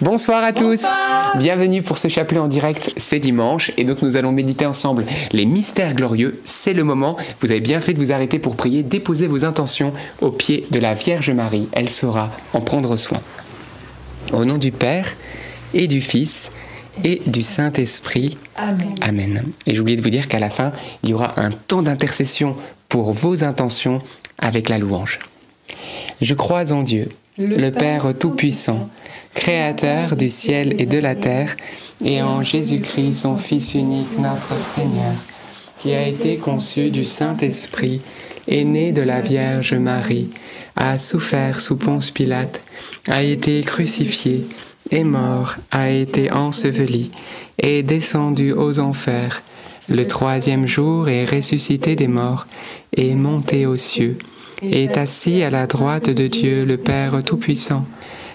Bonsoir à tous. Bienvenue pour ce chapelet en direct. C'est dimanche et donc nous allons méditer ensemble les mystères glorieux. C'est le moment. Vous avez bien fait de vous arrêter pour prier. Déposez vos intentions au pied de la Vierge Marie. Elle saura en prendre soin. Au nom du Père et du Fils et du Saint-Esprit. Amen. Amen. Et j'ai oublié de vous dire qu'à la fin, il y aura un temps d'intercession pour vos intentions avec la louange. Je crois en Dieu, le, Père Tout-Puissant, Créateur du ciel et de la terre, et en Jésus-Christ, son Fils unique, notre Seigneur, qui a été conçu du Saint-Esprit, est né de la Vierge Marie, a souffert sous Ponce Pilate, a été crucifié, est mort, a été enseveli, est descendu aux enfers, le troisième jour est ressuscité des morts, est monté aux cieux, est assis à la droite de Dieu le Père Tout-Puissant,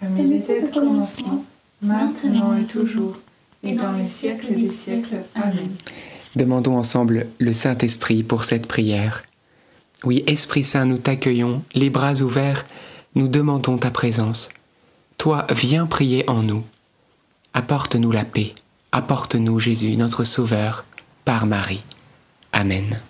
Comme il était au commencement, maintenant et toujours, et dans les siècles des siècles. Amen. Demandons ensemble le Saint-Esprit pour cette prière. Oui, Esprit Saint, nous t'accueillons, les bras ouverts, nous demandons ta présence. Toi, viens prier en nous. Apporte-nous la paix, apporte-nous Jésus, notre Sauveur, par Marie. Amen.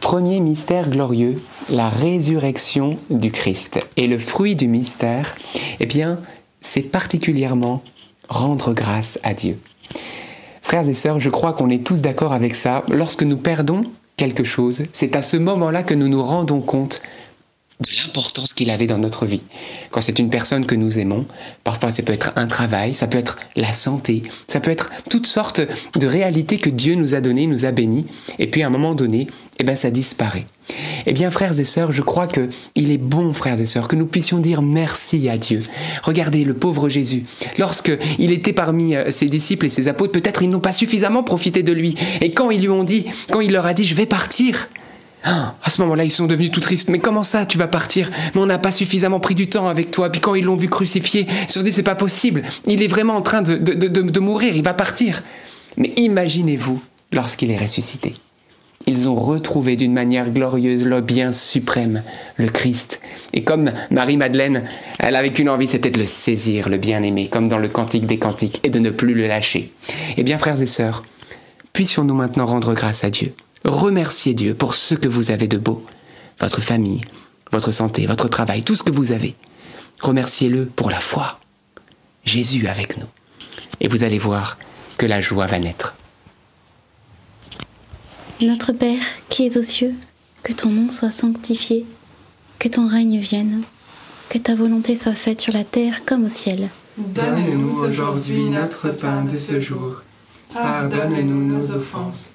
Premier mystère glorieux, la résurrection du Christ. Et le fruit du mystère, eh bien, c'est particulièrement rendre grâce à Dieu. Frères et sœurs, je crois qu'on est tous d'accord avec ça. Lorsque nous perdons quelque chose, c'est à ce moment-là que nous nous rendons compte de l'importance qu'il avait dans notre vie. Quand c'est une personne que nous aimons, parfois ça peut être un travail, ça peut être la santé, ça peut être toutes sortes de réalités que Dieu nous a données, nous a bénies, et puis à un moment donné, eh ben ça disparaît. Eh bien, frères et sœurs, je crois que il est bon, frères et sœurs, que nous puissions dire merci à Dieu. Regardez le pauvre Jésus. Lorsque il était parmi euh, ses disciples et ses apôtres, peut-être ils n'ont pas suffisamment profité de lui. Et quand ils lui ont dit, quand il leur a dit, je vais partir, à ce moment-là, ils sont devenus tout tristes. Mais comment ça, tu vas partir? Mais on n'a pas suffisamment pris du temps avec toi. Puis quand ils l'ont vu crucifié, ils se sont dit, c'est pas possible. Il est vraiment en train de, de, de, de mourir, il va partir. Mais imaginez-vous lorsqu'il est ressuscité. Ils ont retrouvé d'une manière glorieuse le bien suprême, le Christ. Et comme Marie-Madeleine, elle avait qu'une envie, c'était de le saisir, le bien-aimé, comme dans le Cantique des Cantiques, et de ne plus le lâcher. Eh bien, frères et sœurs, puissions-nous maintenant rendre grâce à Dieu Remerciez Dieu pour ce que vous avez de beau, votre famille, votre santé, votre travail, tout ce que vous avez. Remerciez-le pour la foi. Jésus avec nous. Et vous allez voir que la joie va naître. Notre Père qui es aux cieux, que ton nom soit sanctifié, que ton règne vienne, que ta volonté soit faite sur la terre comme au ciel. Donne-nous aujourd'hui notre pain de ce jour. Pardonne-nous nos offenses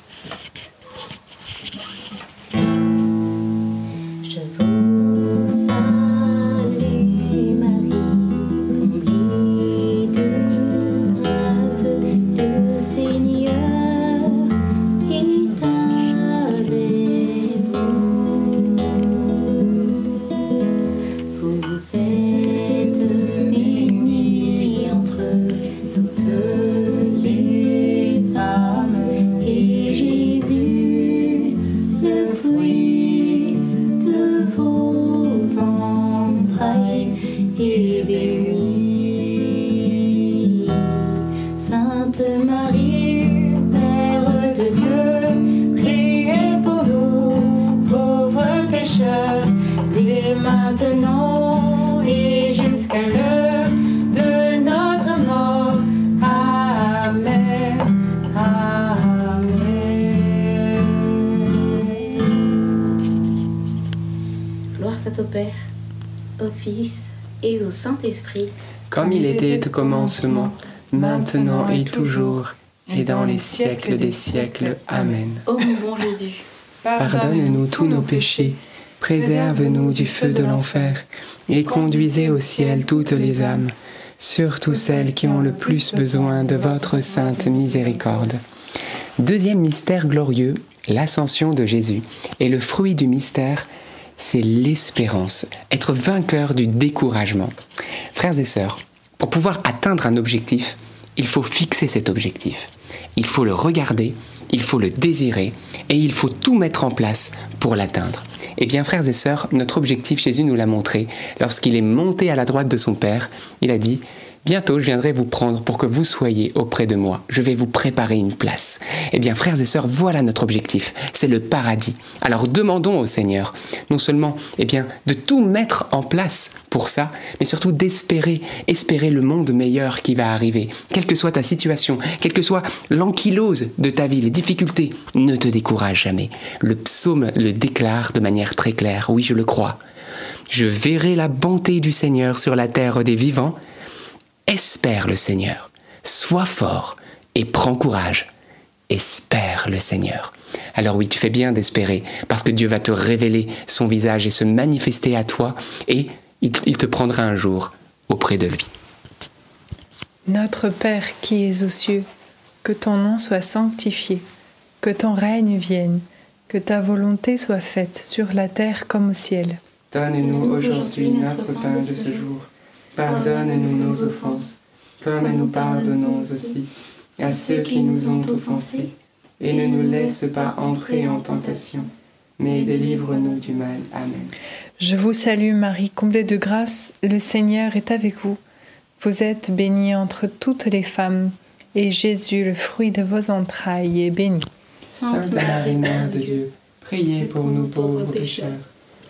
Il était au commencement, maintenant et toujours, et dans les siècles des siècles. Amen. Ô mon bon Jésus, Pardonne-nous tous nos péchés, préserve-nous du feu de l'enfer, et conduisez au ciel toutes les âmes, surtout celles qui ont le plus besoin de votre sainte miséricorde. Deuxième mystère glorieux, l'ascension de Jésus. Et le fruit du mystère, c'est l'espérance, être vainqueur du découragement. Frères et sœurs, pour pouvoir atteindre un objectif, il faut fixer cet objectif. Il faut le regarder, il faut le désirer et il faut tout mettre en place pour l'atteindre. Eh bien, frères et sœurs, notre objectif, Jésus nous l'a montré lorsqu'il est monté à la droite de son Père. Il a dit, Bientôt, je viendrai vous prendre pour que vous soyez auprès de moi. Je vais vous préparer une place. Eh bien, frères et sœurs, voilà notre objectif. C'est le paradis. Alors demandons au Seigneur, non seulement, eh bien, de tout mettre en place pour ça, mais surtout d'espérer, espérer le monde meilleur qui va arriver. Quelle que soit ta situation, quelle que soit l'ankylose de ta vie, les difficultés, ne te décourage jamais. Le psaume le déclare de manière très claire. Oui, je le crois. Je verrai la bonté du Seigneur sur la terre des vivants espère le Seigneur. Sois fort et prends courage. Espère le Seigneur. Alors oui, tu fais bien d'espérer, parce que Dieu va te révéler son visage et se manifester à toi, et il, te prendra un jour auprès de lui. Notre Père qui es aux cieux, que ton nom soit sanctifié, que ton règne vienne, que ta volonté soit faite sur la terre comme au ciel. Donne-nous aujourd'hui notre pain de ce jour Pardonne-nous nos offenses, comme nous pardonnons aussi à ceux qui nous ont offensés, et ne nous laisse pas entrer en tentation, mais délivre-nous du mal. Amen. Je vous salue Marie, comblée de grâce, le Seigneur est avec vous. Vous êtes bénie entre toutes les femmes, et Jésus, le fruit de vos entrailles, est béni. Sainte Marie, Mère de Dieu, priez pour nous pauvres pécheurs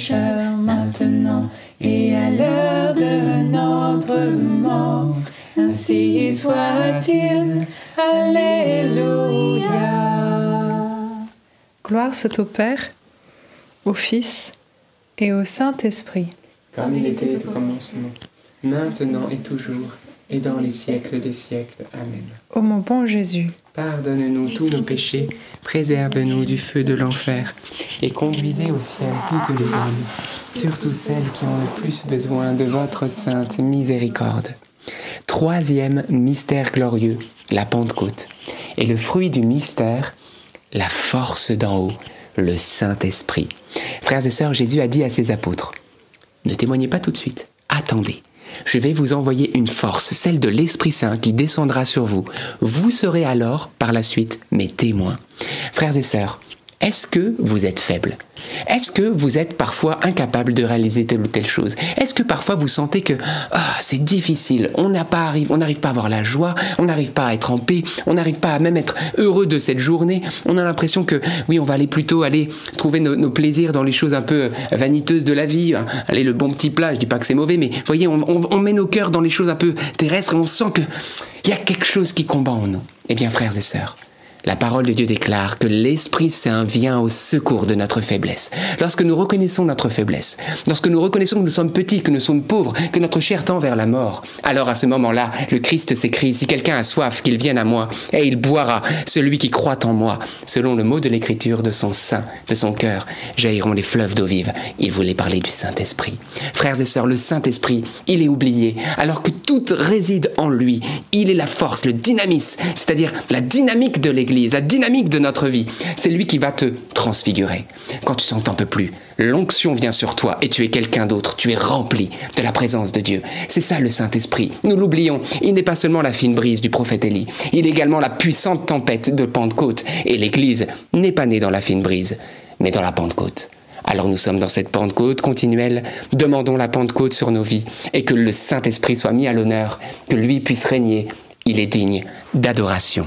pécheurs, maintenant et à l'heure de notre mort. Ainsi soit-il. Alléluia. Gloire soit au Père, au Fils et au Saint-Esprit. Comme il était au commencement, maintenant et toujours, et dans les siècles des siècles. Amen. Ô mon bon Jésus, Pardonne-nous tous nos péchés, préserve-nous du feu de l'enfer, et conduisez au ciel toutes les âmes, surtout celles qui ont le plus besoin de votre sainte miséricorde. Troisième mystère glorieux, la Pentecôte. Et le fruit du mystère, la force d'en haut, le Saint-Esprit. Frères et sœurs, Jésus a dit à ses apôtres, ne témoignez pas tout de suite, attendez. Je vais vous envoyer une force, celle de l'Esprit Saint qui descendra sur vous. Vous serez alors, par la suite, mes témoins. Frères et sœurs, est-ce que vous êtes faible? Est-ce que vous êtes parfois incapable de réaliser telle ou telle chose? Est-ce que parfois vous sentez que ah, c'est difficile, on n'a pas on n'arrive pas à avoir la joie, on n'arrive pas à être en paix, on n'arrive pas à même être heureux de cette journée. On a l'impression que oui, on va aller plutôt aller trouver nos, plaisirs dans les choses un peu vaniteuses de la vie. Aller le bon petit plat, je dis pas que c'est mauvais, mais voyez, on, on met nos cœurs dans les choses un peu terrestres et on sent que il y a quelque chose qui combat en nous. Eh bien, frères et sœurs, la parole de Dieu déclare que l'Esprit Saint vient au secours de notre faiblesse. Lorsque nous reconnaissons notre faiblesse, lorsque nous reconnaissons que nous sommes petits, que nous sommes pauvres, que notre chair tend vers la mort, alors à ce moment-là, le Christ s'écrit, si quelqu'un a soif, qu'il vienne à moi, et il boira, celui qui croit en moi. Selon le mot de l'Écriture, de son sein, de son cœur, jailliront les fleuves d'eau vive. Il voulait parler du Saint-Esprit. Frères et sœurs, le Saint-Esprit, il est oublié, alors que tout réside en lui. Il est la force, le dynamisme, c'est-à-dire la dynamique de l'Église la dynamique de notre vie. C'est lui qui va te transfigurer. Quand tu sens un peu plus, l'onction vient sur toi et tu es quelqu'un d'autre. Tu es rempli de la présence de Dieu. C'est ça le Saint-Esprit. Nous l'oublions. Il n'est pas seulement la fine brise du prophète Élie. Il est également la puissante tempête de Pentecôte. Et l'Église n'est pas née dans la fine brise, mais dans la Pentecôte. Alors nous sommes dans cette Pentecôte continuelle, demandons la Pentecôte sur nos vies et que le Saint-Esprit soit mis à l'honneur, que lui puisse régner. Il est digne d'adoration.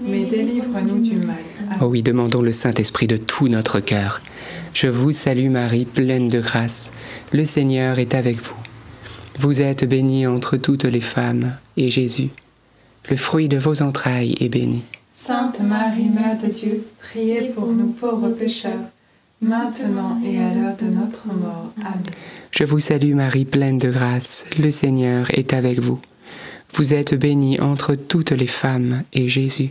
mais délivre-nous du mal. Oh oui, demandons le Saint-Esprit de tout notre cœur je vous salue Marie, pleine de grâce. Le Seigneur est avec vous. Vous êtes bénie entre toutes les femmes, et Jésus, le fruit de vos entrailles, est béni. Sainte Marie, Mère de Dieu, priez pour nous pauvres pécheurs, maintenant et à l'heure de notre mort. Amen. Je vous salue Marie, pleine de grâce. Le Seigneur est avec vous. Vous êtes bénie entre toutes les femmes, et Jésus,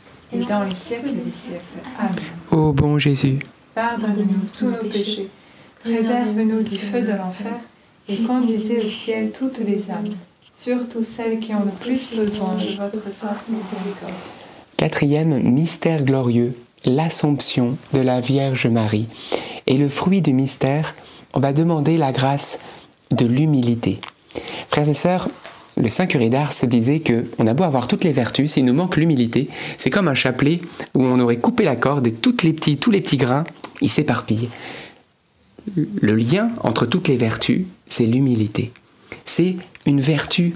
et dans les siècles des siècles. Amen. Ô bon Jésus, Pardonne-nous tous nos péchés, préserve-nous du feu de l'enfer, et conduisez au ciel toutes les âmes, surtout celles qui ont le plus besoin de votre sainte miséricorde. quatrième mystère glorieux, l'Assomption de la Vierge Marie. Et le fruit du mystère, on va demander la grâce de l'humilité. Frères et sœurs, le Saint Curé d'Ars disait que on a beau avoir toutes les vertus, s'il nous manque l'humilité, c'est comme un chapelet où on aurait coupé la corde et toutes les petits, tous les petits grains, ils s'éparpillent. Le lien entre toutes les vertus, c'est l'humilité. C'est une vertu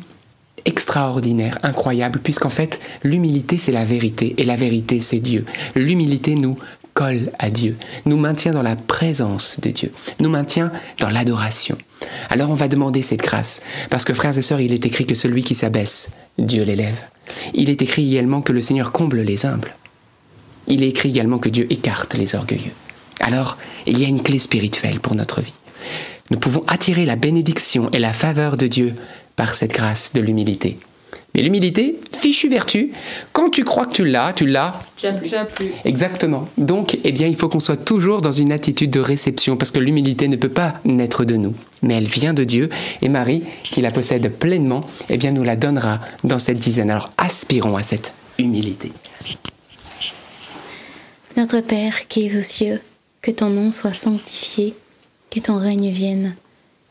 extraordinaire, incroyable, puisqu'en fait, l'humilité, c'est la vérité, et la vérité, c'est Dieu. L'humilité nous colle à Dieu, nous maintient dans la présence de Dieu, nous maintient dans l'adoration. Alors on va demander cette grâce, parce que frères et sœurs, il est écrit que celui qui s'abaisse, Dieu l'élève. Il est écrit également que le Seigneur comble les humbles. Il est écrit également que Dieu écarte les orgueilleux. Alors, il y a une clé spirituelle pour notre vie. Nous pouvons attirer la bénédiction et la faveur de Dieu par cette grâce de l'humilité. Mais l'humilité, fichue vertu, quand tu crois que tu l'as, tu l'as. Exactement. Donc, eh bien, il faut qu'on soit toujours dans une attitude de réception, parce que l'humilité ne peut pas naître de nous, mais elle vient de Dieu, et Marie, qui la possède pleinement, eh bien, nous la donnera dans cette dizaine. Alors, aspirons à cette humilité. Notre Père qui es aux cieux, que ton nom soit sanctifié, que ton règne vienne,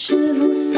Je vous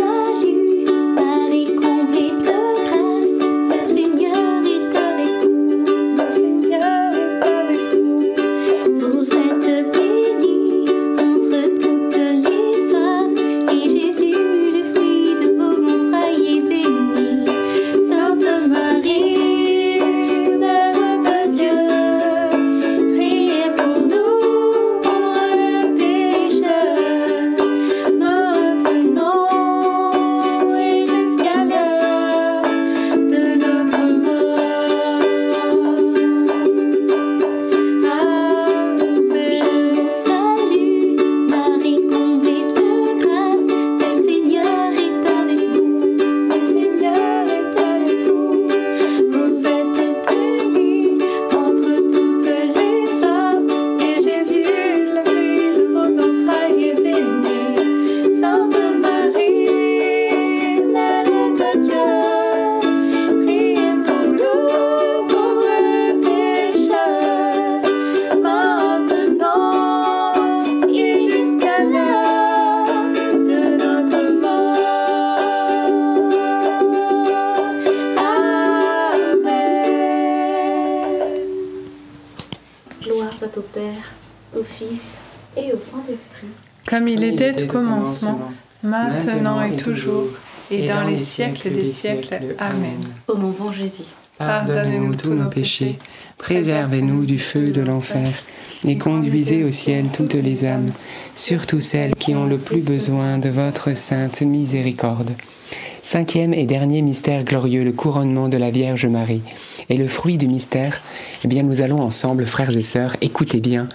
était au commencement, maintenant et toujours, et dans les siècles des siècles. Amen. Ô mon bon Jésus, Pardonnez-nous tous nos péchés, préservez-nous du feu de l'enfer, et conduisez au ciel toutes les âmes, surtout celles qui ont le plus besoin de votre sainte miséricorde. Cinquième et dernier mystère glorieux, le couronnement de la Vierge Marie. Et le fruit du mystère, eh bien nous allons ensemble, frères et sœurs, écoutez bien,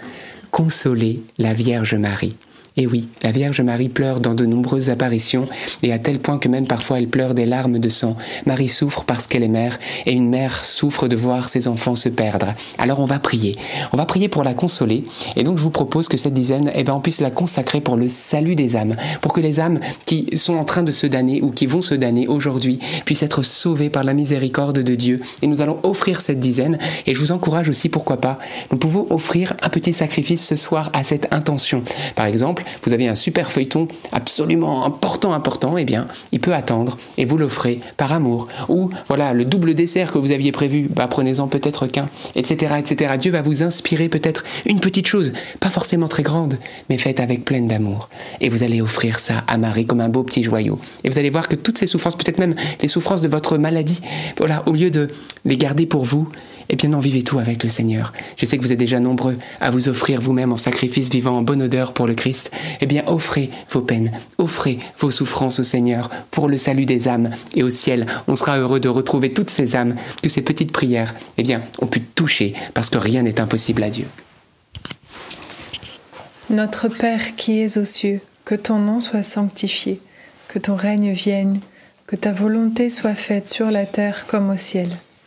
consoler la Vierge Marie. Et oui, la Vierge Marie pleure dans de nombreuses apparitions, et à tel point que même parfois elle pleure des larmes de sang. Marie souffre parce qu'elle est mère, et une mère souffre de voir ses enfants se perdre. Alors on va prier. On va prier pour la consoler, et donc je vous propose que cette dizaine, eh ben, on puisse la consacrer pour le salut des âmes, pour que les âmes qui sont en train de se damner ou qui vont se damner aujourd'hui puissent être sauvées par la miséricorde de Dieu. Et nous allons offrir cette dizaine, et je vous encourage aussi, pourquoi pas, nous pouvons offrir un petit sacrifice ce soir à cette intention. Par exemple, vous avez un super feuilleton absolument important, important, eh bien, il peut attendre et vous l'offrez par amour. Ou voilà, le double dessert que vous aviez prévu, bah, prenez-en peut-être qu'un, etc., etc. Dieu va vous inspirer peut-être une petite chose, pas forcément très grande, mais faite avec pleine d'amour. Et vous allez offrir ça à Marie comme un beau petit joyau. Et vous allez voir que toutes ces souffrances, peut-être même les souffrances de votre maladie, voilà, au lieu de les garder pour vous, eh bien, en vivez tout avec le Seigneur. Je sais que vous êtes déjà nombreux à vous offrir vous-même en sacrifice vivant en bonne odeur pour le Christ. Eh bien, offrez vos peines, offrez vos souffrances au Seigneur pour le salut des âmes. Et au ciel, on sera heureux de retrouver toutes ces âmes que ces petites prières, eh bien, ont pu toucher parce que rien n'est impossible à Dieu. Notre Père qui es aux cieux, que ton nom soit sanctifié, que ton règne vienne, que ta volonté soit faite sur la terre comme au ciel.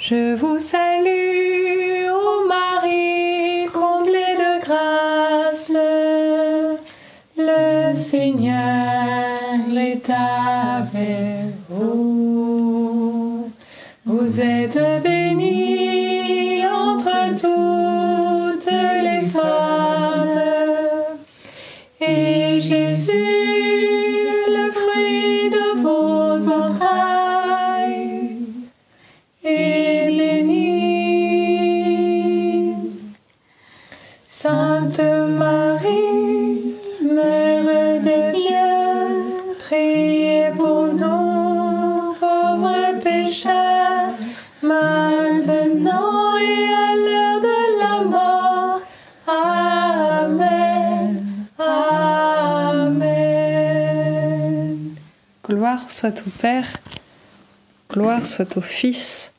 Je vous salue, ô Marie, comblée de grâce. Le Seigneur est avec vous. Vous êtes bénie soit au Père, gloire soit au Fils,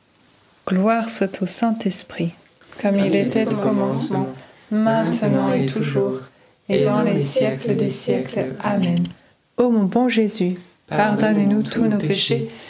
gloire soit au Saint-Esprit, comme il était au commencement, maintenant et toujours, et dans les siècles des siècles. Amen. Ô mon bon Jésus, pardonne-nous tous nos péchés,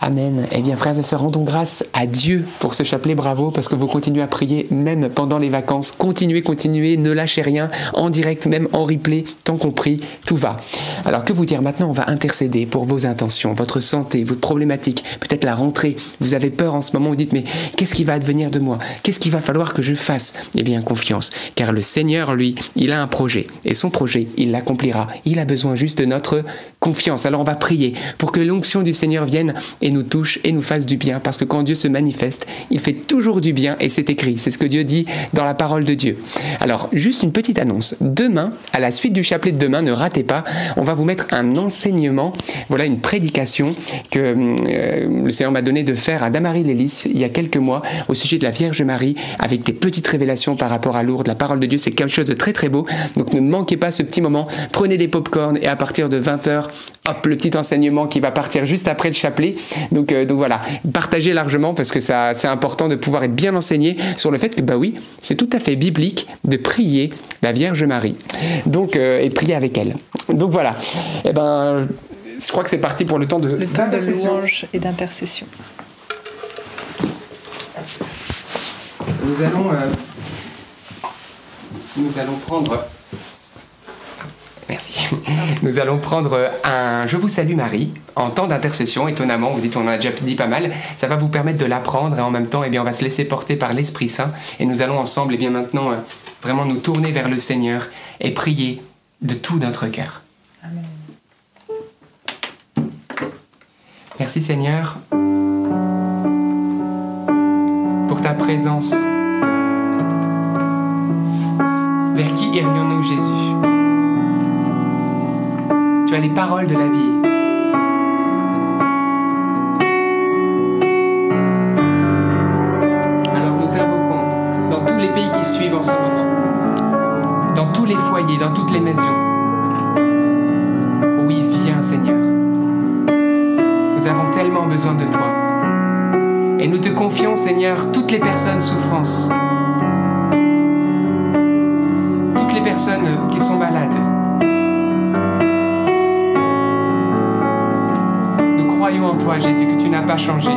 Amen. Eh bien, frères et sœurs, rendons grâce à Dieu pour ce chapelet. Bravo, parce que vous continuez à prier même pendant les vacances. Continuez, continuez, ne lâchez rien, en direct, même en replay, tant qu'on prie, tout va. Alors, que vous dire maintenant On va intercéder pour vos intentions, votre santé, votre problématique, peut-être la rentrée. Vous avez peur en ce moment, vous dites, mais qu'est-ce qui va advenir de moi? Qu'est-ce qu'il va falloir que je fasse? Eh bien, confiance, car le Seigneur, lui, il a un projet, et son projet, il l'accomplira. Il a besoin juste de notre confiance. Alors, on va prier pour que l'onction du Seigneur vienne nous touche et nous fasse du bien. Parce que quand Dieu se manifeste, il fait toujours du bien et c'est écrit. C'est ce que Dieu dit dans la parole de Dieu. Alors, juste une petite annonce. Demain, à la suite du chapelet de demain, ne ratez pas, on va vous mettre un enseignement, voilà une prédication que euh, le Seigneur m'a donné de faire à Damary Lélis il y a quelques mois au sujet de la Vierge Marie avec des petites révélations par rapport à Lourdes. La parole de Dieu, c'est quelque chose de très très beau. Donc ne manquez pas ce petit moment. Prenez des pop-corn et à partir de 20h, hop, le petit enseignement qui va partir juste après le chapelet. Donc, euh, donc voilà, partagez largement parce que ça, c'est important de pouvoir être bien enseigné sur le fait que, bah oui, c'est tout à fait biblique de prier la Vierge Marie. Donc, euh, et prier avec elle. Donc voilà. Et ben, je crois que c'est parti pour le temps de le temps de louange et d'intercession. Nous allons, euh, nous allons prendre. Merci. Nous allons prendre un Je vous salue Marie en temps d'intercession. Étonnamment, vous dites on en a déjà dit pas mal. Ça va vous permettre de l'apprendre et en même temps, eh on va se laisser porter par l'Esprit Saint et nous allons ensemble, eh bien, maintenant, euh, vraiment nous tourner vers le Seigneur et prier de tout notre cœur. Merci Seigneur pour ta présence. Vers qui irions-nous, Jésus? Tu as les paroles de la vie. Alors nous t'invoquons dans tous les pays qui suivent en ce moment, dans tous les foyers, dans toutes les maisons. Oui, viens Seigneur. Nous avons tellement besoin de toi. Et nous te confions, Seigneur, toutes les personnes souffrance, toutes les personnes qui sont toi, Jésus, que tu n'as pas changé.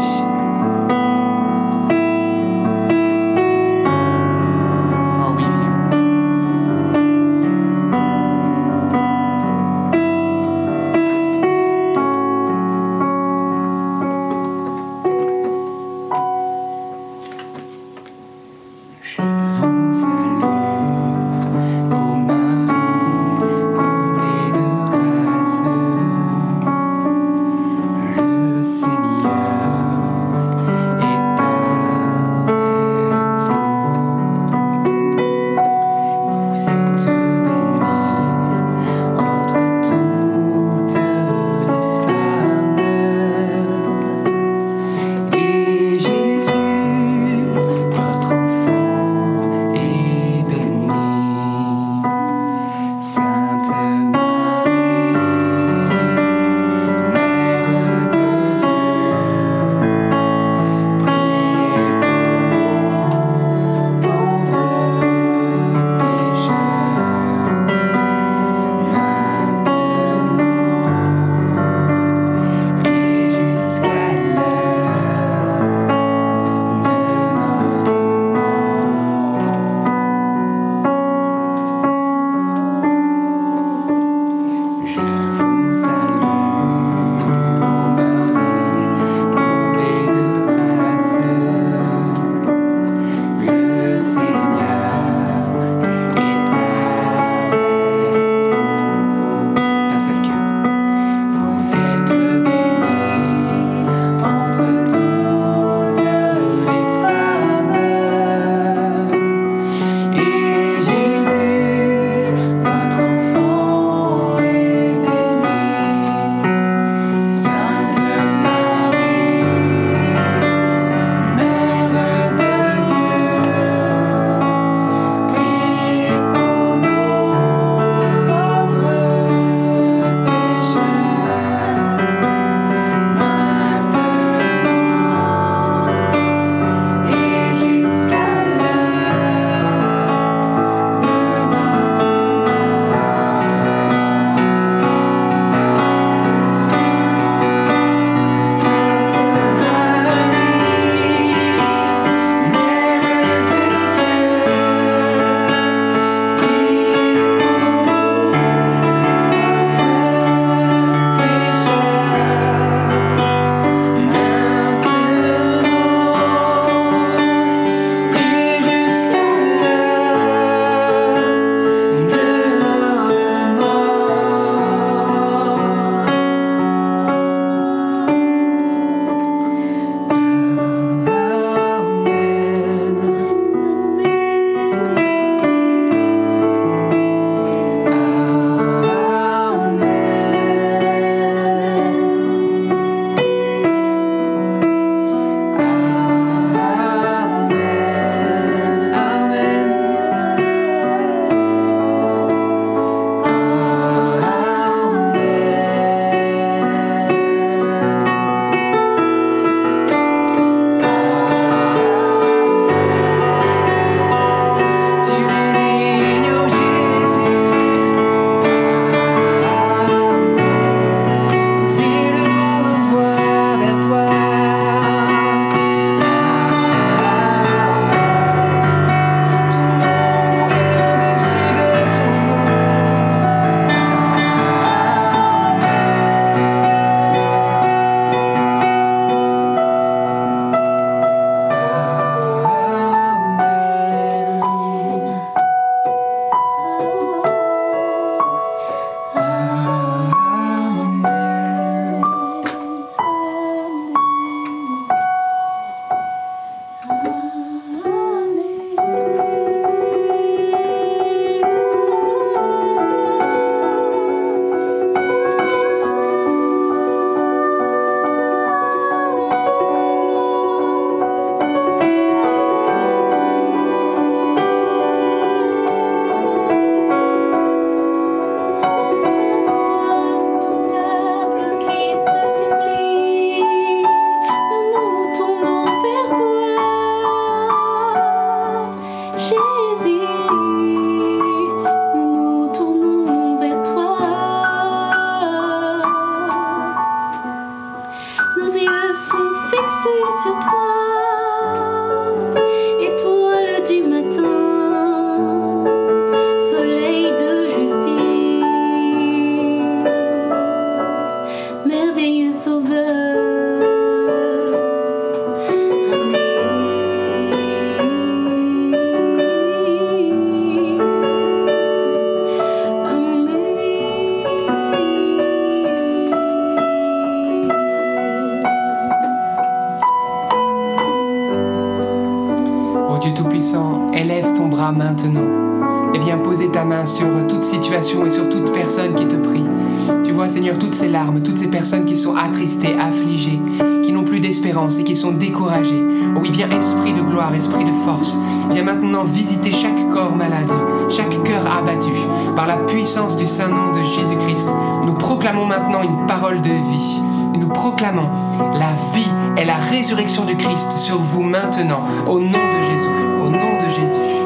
Nous proclamons maintenant une parole de vie. Nous proclamons la vie et la résurrection de Christ sur vous maintenant, au nom de Jésus, au nom de Jésus.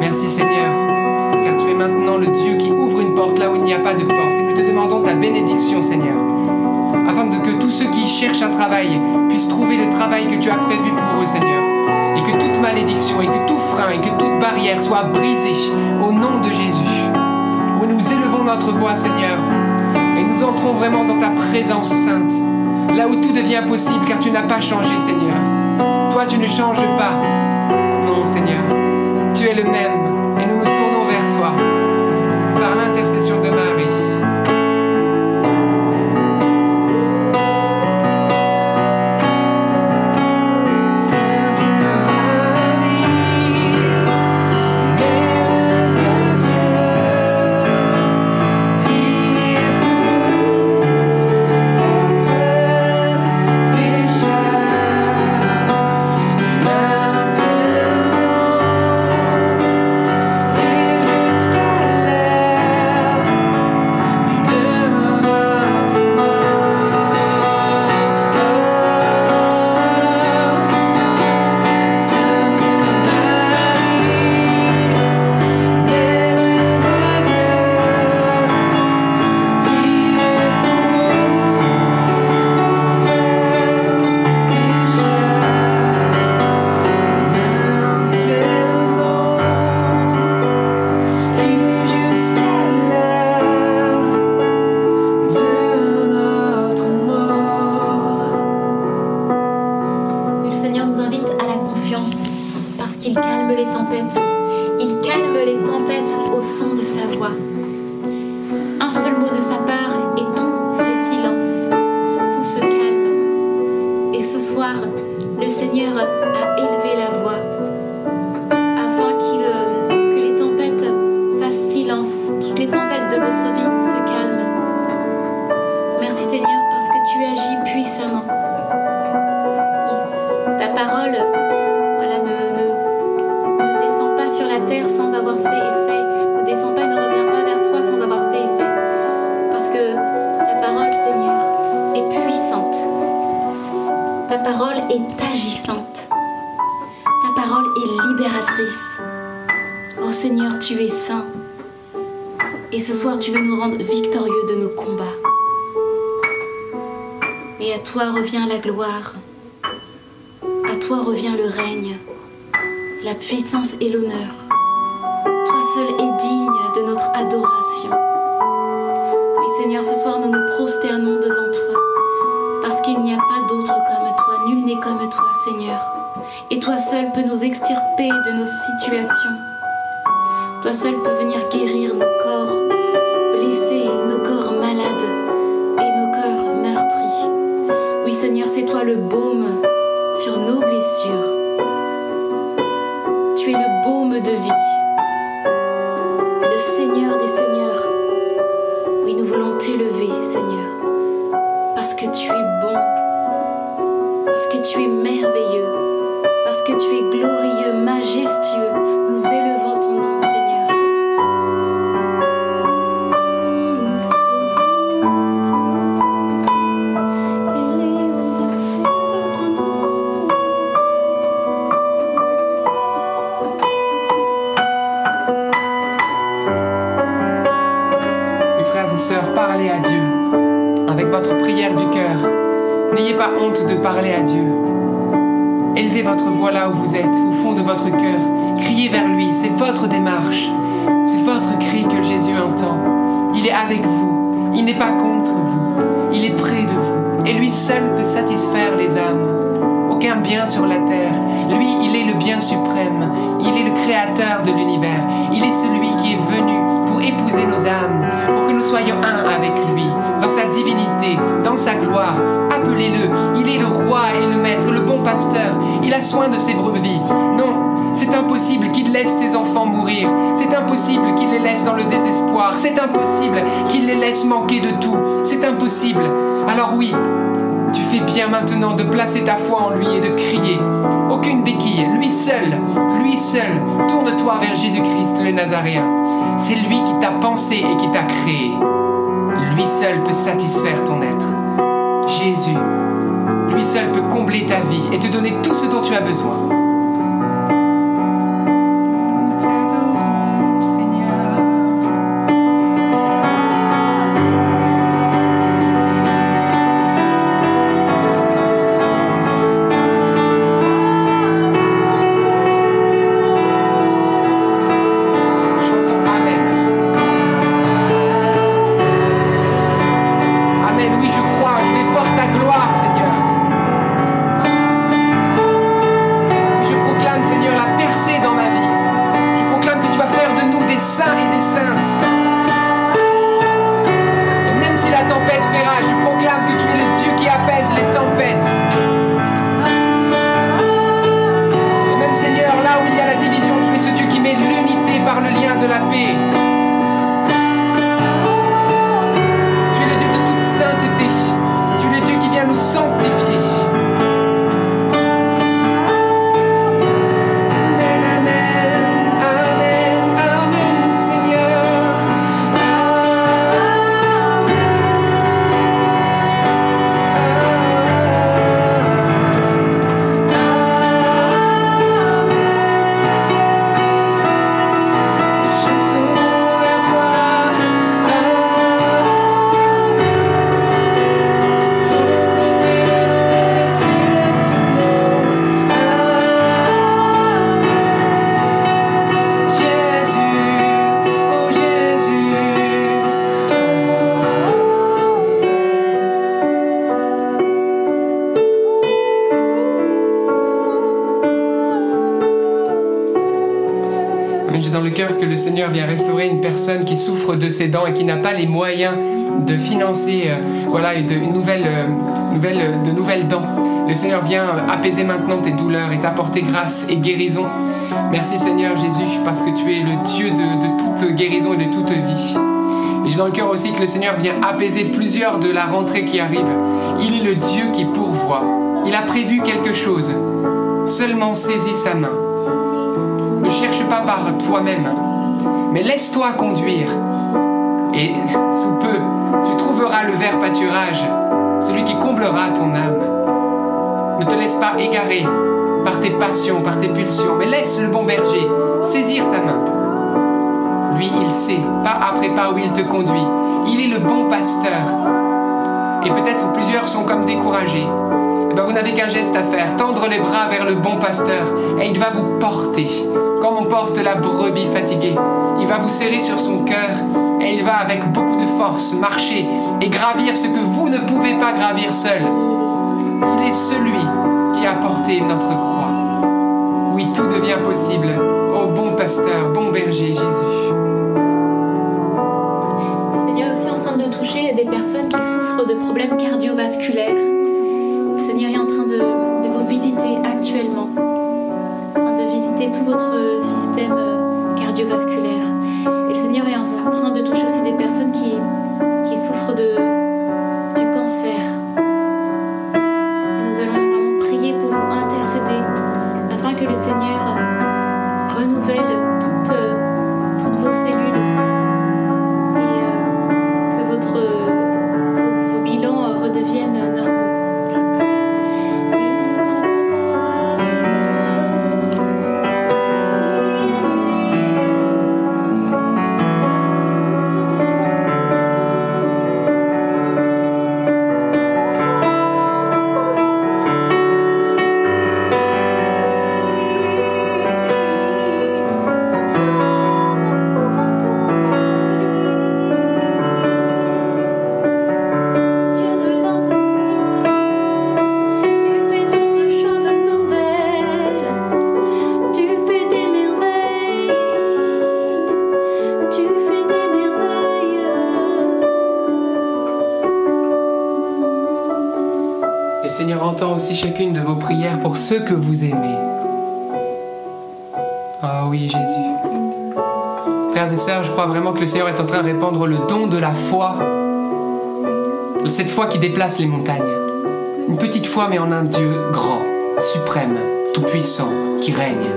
Merci Seigneur, car tu es maintenant le Dieu qui ouvre une porte là où il n'y a pas de porte. Et nous te demandons ta bénédiction, Seigneur, afin que tous ceux qui cherchent un travail puissent trouver le travail que tu as prévu pour eux, Seigneur. Et que toute malédiction, et que tout frein, et que toute barrière soit brisée au nom de Jésus. Où nous élevons notre voix, Seigneur, nous entrons vraiment dans ta présence sainte, là où tout devient possible, car tu n'as pas changé, Seigneur. Toi, tu ne changes pas. Non, Seigneur, tu es le même. et l'honneur. Toi seul es digne de notre adoration. Oui Seigneur, ce soir nous nous prosternons devant toi parce qu'il n'y a pas d'autre comme toi, nul n'est comme toi Seigneur. Et toi seul peux nous extirper de nos situations. Toi seul peux seul peut satisfaire les âmes. Aucun bien sur la terre. Lui, il est le bien suprême. Il est le créateur de l'univers. Il est celui qui est venu pour épouser nos âmes, pour que nous soyons un avec lui, dans sa divinité, dans sa gloire. Appelez-le. Il est le roi et le maître, le bon pasteur. Il a soin de ses brebis. Non, c'est impossible qu'il laisse ses enfants mourir. C'est impossible qu'il les laisse dans le désespoir. C'est impossible qu'il les laisse manquer de tout. C'est impossible. Alors oui, fais bien maintenant de placer ta foi en lui et de crier. Aucune béquille, lui seul, lui seul. Tourne-toi vers Jésus-Christ le Nazaréen. C'est lui qui t'a pensé et qui t'a créé. Lui seul peut satisfaire ton être. Jésus, lui seul peut combler ta vie et te donner tout ce dont tu as besoin. Ses dents et qui n'a pas les moyens de financer euh, voilà, de, une nouvelle, euh, nouvelle, euh, de nouvelles dents. Le Seigneur vient apaiser maintenant tes douleurs et t'apporter grâce et guérison. Merci Seigneur Jésus parce que tu es le Dieu de, toute guérison et de toute vie. J'ai dans le cœur aussi que le Seigneur vient apaiser plusieurs de la rentrée qui arrive. Il est le Dieu qui pourvoit. Il a prévu quelque chose. Seulement saisis sa main. Ne cherche pas par toi-même, mais laisse-toi conduire. Et sous peu, tu trouveras le vert pâturage, celui qui comblera ton âme. Ne te laisse pas égarer par tes passions, par tes pulsions, mais laisse le bon berger saisir ta main. Lui, il sait, pas après pas où il te conduit. Il est le bon pasteur. Et peut-être plusieurs sont comme découragés. Eh ben, vous n'avez qu'un geste à faire, tendre les bras vers le bon pasteur, et il va vous porter, comme on porte la brebis fatiguée. Il va vous serrer sur son cœur, et il va avec beaucoup de force marcher et gravir ce que vous ne pouvez pas gravir seul. Il est celui qui a porté notre croix. Oui, tout devient possible au bon pasteur, bon berger Jésus. Le Seigneur est aussi en train de toucher des personnes qui souffrent de problèmes cardiovasculaires. Le Seigneur est en train de vous visiter actuellement, en train de visiter tout votre ceux que vous aimez. Oh oui, Jésus. Frères et sœurs, je crois vraiment que le Seigneur est en train de répandre le don de la foi. Cette foi qui déplace les montagnes. Une petite foi, mais en un Dieu grand, suprême, tout-puissant, qui règne.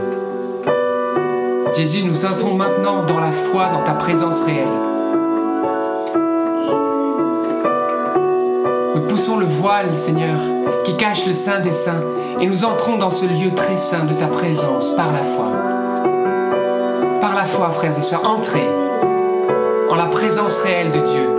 Jésus, nous entrons maintenant dans la foi, dans ta présence réelle. Nous poussons le voile, Seigneur, qui cache le Saint des Saints, et nous entrons dans ce lieu très saint de ta présence par la foi. Par la foi, frères et sœurs, entrez en la présence réelle de Dieu.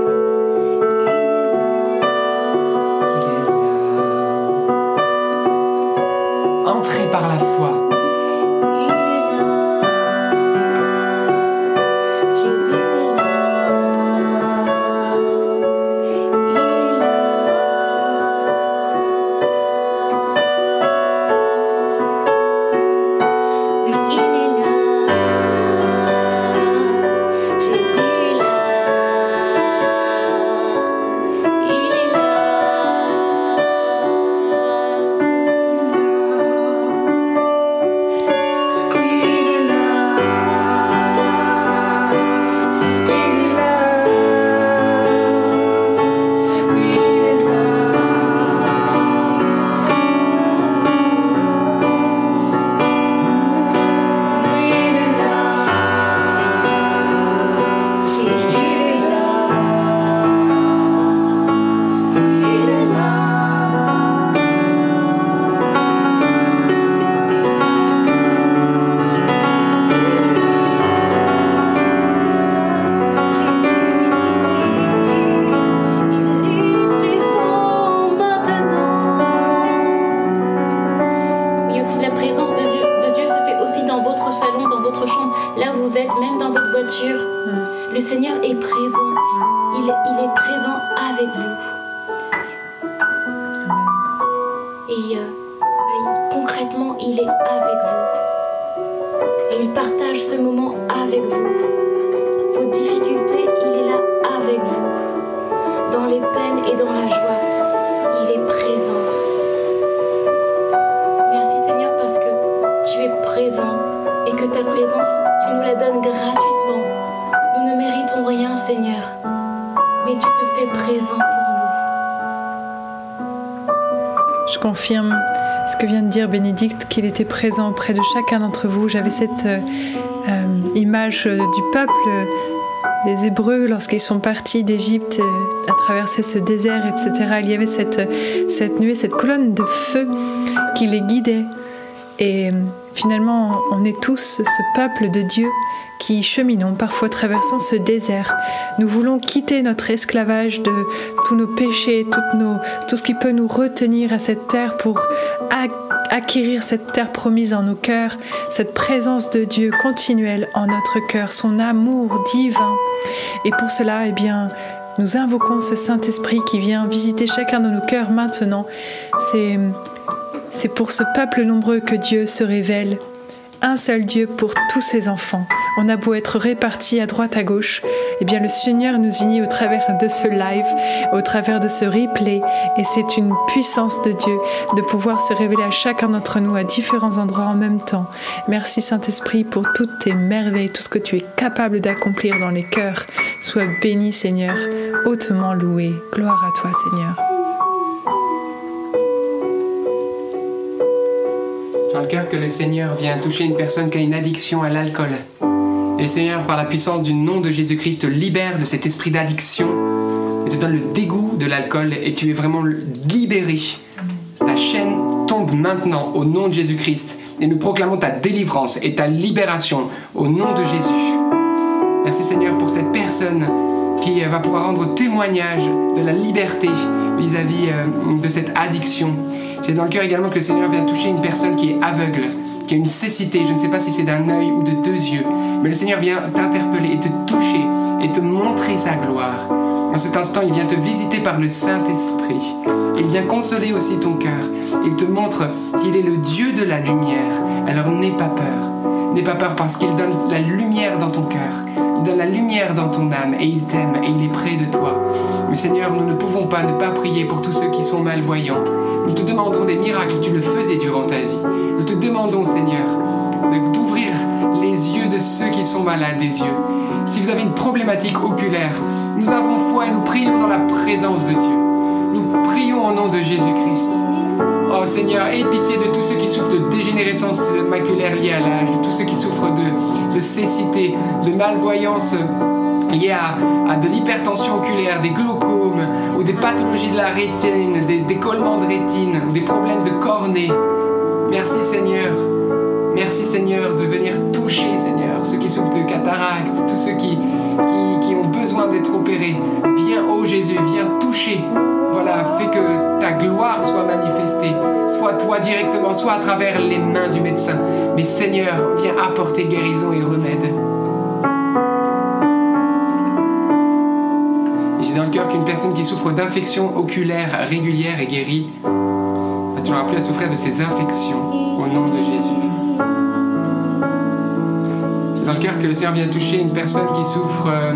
Ce que vient de dire Bénédicte, qu'il était présent auprès de chacun d'entre vous. J'avais cette euh, euh, image euh, du peuple des Hébreux lorsqu'ils sont partis d'Égypte à traverser ce désert, etc. Il y avait cette, cette nuée, cette colonne de feu qui les guidait. Et finalement, on est tous ce peuple de Dieu qui cheminons, parfois traversons ce désert. Nous voulons quitter notre esclavage de tous nos péchés, tout ce qui peut nous retenir à cette terre pour ac- acquérir cette terre promise en nos cœurs, cette présence de Dieu continuelle en notre cœur, son amour divin. Et pour cela, eh bien, nous invoquons ce Saint-Esprit qui vient visiter chacun de nos cœurs maintenant. C'est c'est pour ce peuple nombreux que Dieu se révèle. Un seul Dieu pour tous ses enfants. On a beau être répartis à droite à gauche, eh bien le Seigneur nous unit au travers de ce live, au travers de ce replay, et c'est une puissance de Dieu de pouvoir se révéler à chacun d'entre nous à différents endroits en même temps. Merci Saint-Esprit pour toutes tes merveilles, tout ce que tu es capable d'accomplir dans les cœurs. Sois béni Seigneur, hautement loué. Gloire à toi Seigneur. Que le Seigneur vient toucher une personne qui a une addiction à l'alcool. Et le Seigneur, par la puissance du nom de Jésus-Christ, te libère de cet esprit d'addiction et te donne le dégoût de l'alcool et tu es vraiment libéré. Ta chaîne tombe maintenant au nom de Jésus-Christ et nous proclamons ta délivrance et ta libération au nom de Jésus. Merci Seigneur pour cette personne qui euh, va pouvoir rendre témoignage de la liberté vis-à-vis euh, de cette addiction. J'ai dans le cœur également que le Seigneur vient toucher une personne qui est aveugle, qui a une cécité. Je ne sais pas si c'est d'un œil ou de deux yeux, mais le Seigneur vient t'interpeller et te toucher et te montrer sa gloire. En cet instant, il vient te visiter par le Saint-Esprit. Il vient consoler aussi ton cœur. Il te montre qu'il est le Dieu de la lumière. Alors n'aie pas peur. N'aie pas peur parce qu'il donne la lumière dans ton cœur. Il donne la lumière dans ton âme et il t'aime et il est près de toi. Mais Seigneur, nous ne pouvons pas ne pas prier pour tous ceux qui sont malvoyants. Nous te demandons des miracles, tu le faisais durant ta vie. Nous te demandons, Seigneur, d'ouvrir les yeux de ceux qui sont malades des yeux. Si vous avez une problématique oculaire, nous avons foi et nous prions dans la présence de Dieu. Nous prions au nom de Jésus-Christ. Oh Seigneur, aie pitié de tous ceux qui souffrent de dégénérescence maculaire liée à l'âge, de tous ceux qui souffrent de, cécité, de malvoyance liée à, de l'hypertension oculaire, des glaucomes ou des pathologies de la rétine, des décollements de rétine des problèmes de cornée. Merci Seigneur. Merci Seigneur de venir toucher Seigneur ceux qui souffrent de cataracte, tous ceux qui, ont besoin d'être opérés. Viens, ô Jésus, viens toucher voilà, fais que ta gloire soit manifestée, soit toi directement, soit à travers les mains du médecin. Mais Seigneur, viens apporter guérison et remède. J'ai dans le cœur qu'une personne qui souffre d'infections oculaires régulières est guérie. Tu n'auras plus à souffrir de ces infections au nom de Jésus? J'ai dans le cœur que le Seigneur vient toucher une personne qui souffre euh,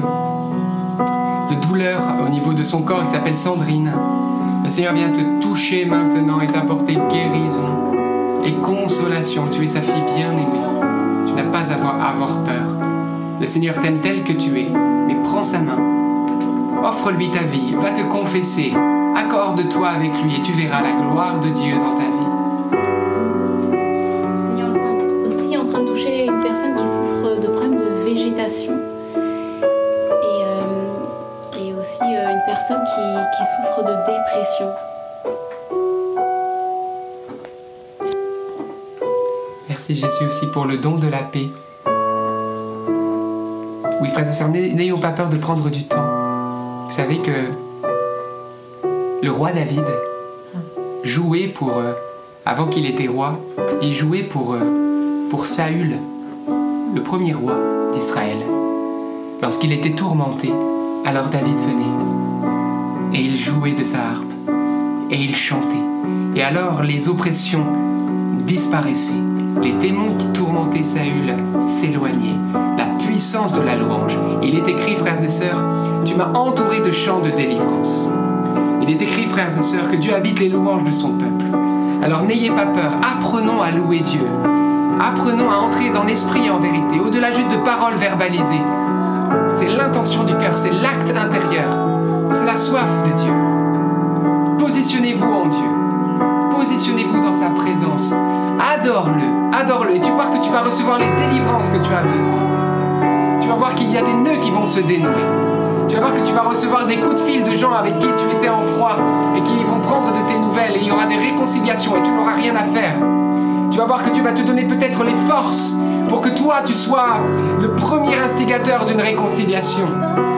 douleur au niveau de son corps qui s'appelle Sandrine. Le Seigneur vient te toucher maintenant et t'apporter guérison et consolation. Tu es sa fille bien-aimée. Tu n'as pas à avoir, à avoir peur. Le Seigneur t'aime tel que tu es, mais prends sa main. Offre-lui ta vie, va te confesser, accorde-toi avec lui et tu verras la gloire de Dieu dans ta vie. Pour le don de la paix. Oui, frères et sœurs, n'ay- n'ayons pas peur de prendre du temps. Vous savez que le roi David jouait pour, euh, avant qu'il était roi, il jouait euh, pour Saül, le premier roi d'Israël. Lorsqu'il était tourmenté, alors David venait et il jouait de sa harpe et il chantait. Et alors les oppressions disparaissaient. Les démons qui tourmentaient Saül s'éloignaient. La puissance de la louange. Il est écrit, frères et sœurs, tu m'as entouré de chants de délivrance. Il est écrit, frères et sœurs, que Dieu habite les louanges de son peuple. Alors n'ayez pas peur, apprenons à louer Dieu. Apprenons à entrer dans l'esprit en vérité, au-delà juste de paroles verbalisées. C'est l'intention du cœur, c'est l'acte intérieur, c'est la soif de Dieu. Positionnez-vous en Dieu. Positionnez-vous dans sa présence. Adore-le, adore-le. Et tu vas voir que tu vas recevoir les délivrances que tu as besoin. Tu vas voir qu'il y a des nœuds qui vont se dénouer. Tu vas voir que tu vas recevoir des coups de fil de gens avec qui tu étais en froid et qui vont prendre de tes nouvelles et il y aura des réconciliations et tu n'auras rien à faire. Tu vas voir que tu vas te donner peut-être les forces pour que toi tu sois le premier instigateur d'une réconciliation.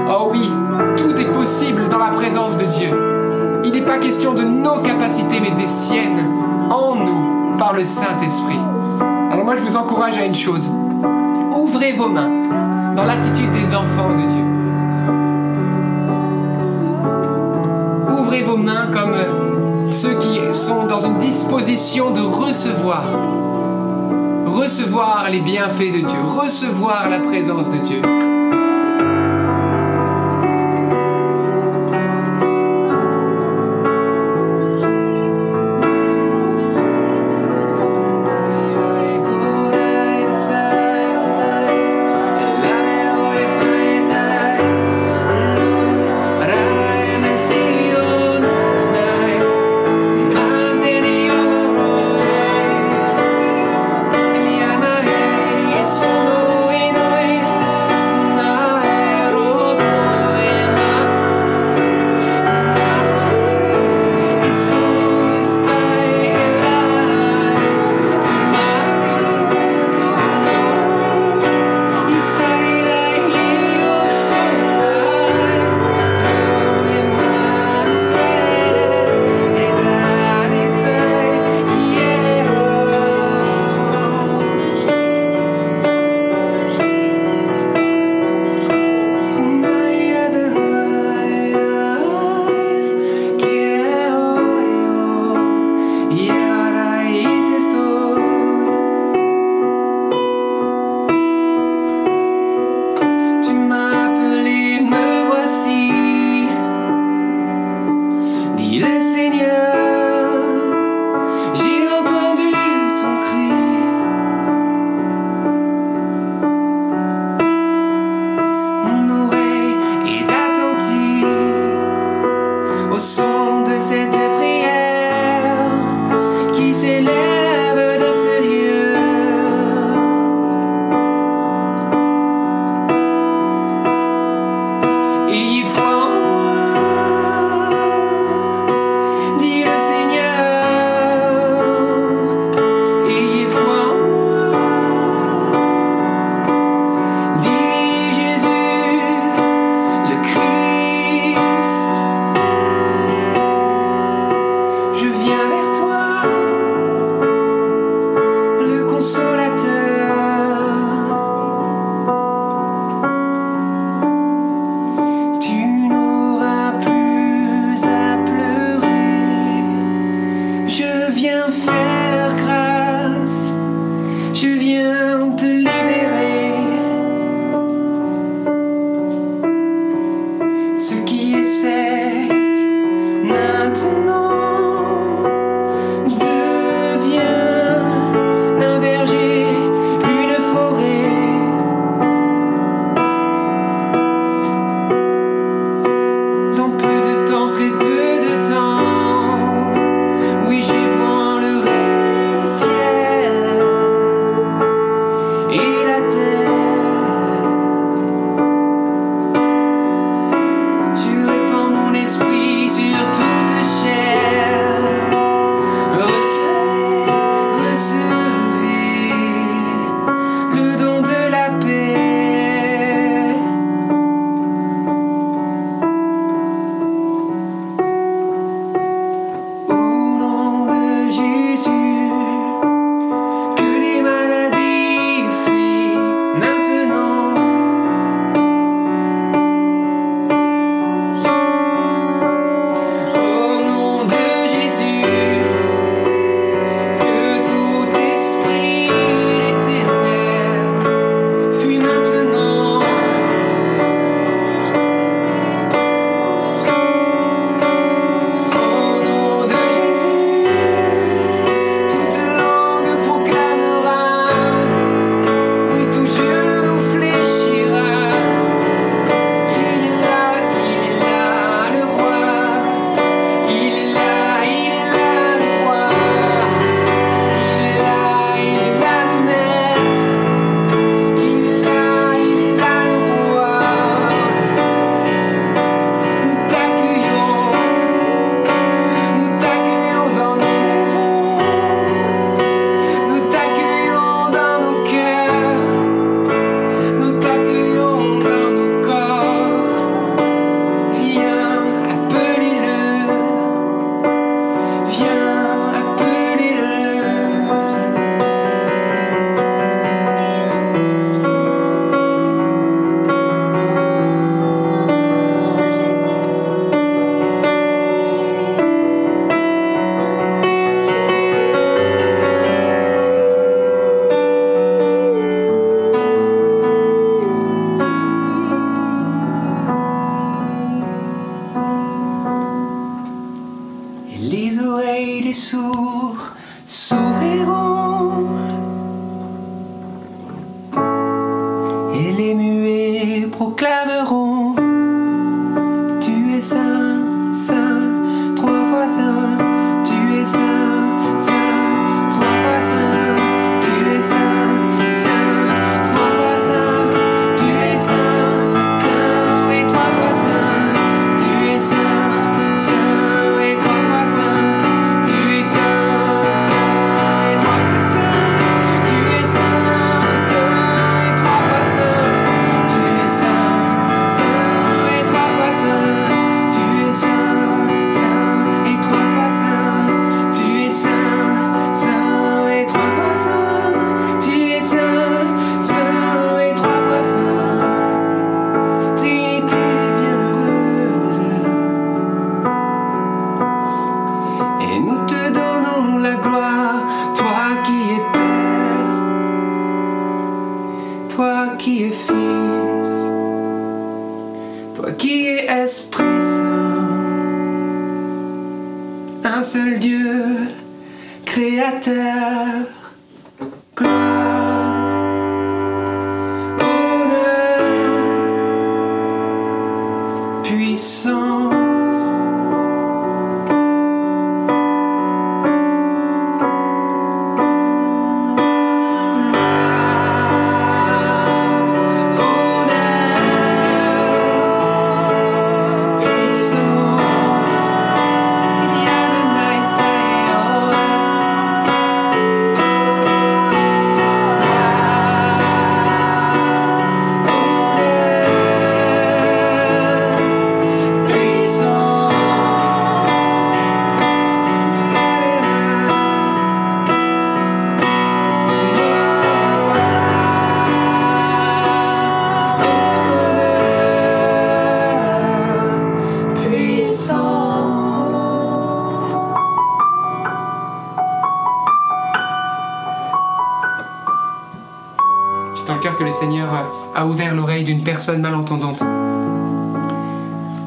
Oh oui, tout est possible dans la présence de Dieu. Il n'est pas question de nos capacités, mais des siennes, en nous, par le Saint-Esprit. Moi, je vous encourage à une chose. Ouvrez vos mains dans l'attitude des enfants de Dieu. Ouvrez vos mains comme ceux qui sont dans une disposition de recevoir. Recevoir les bienfaits de Dieu, recevoir la présence de Dieu. consolateurs.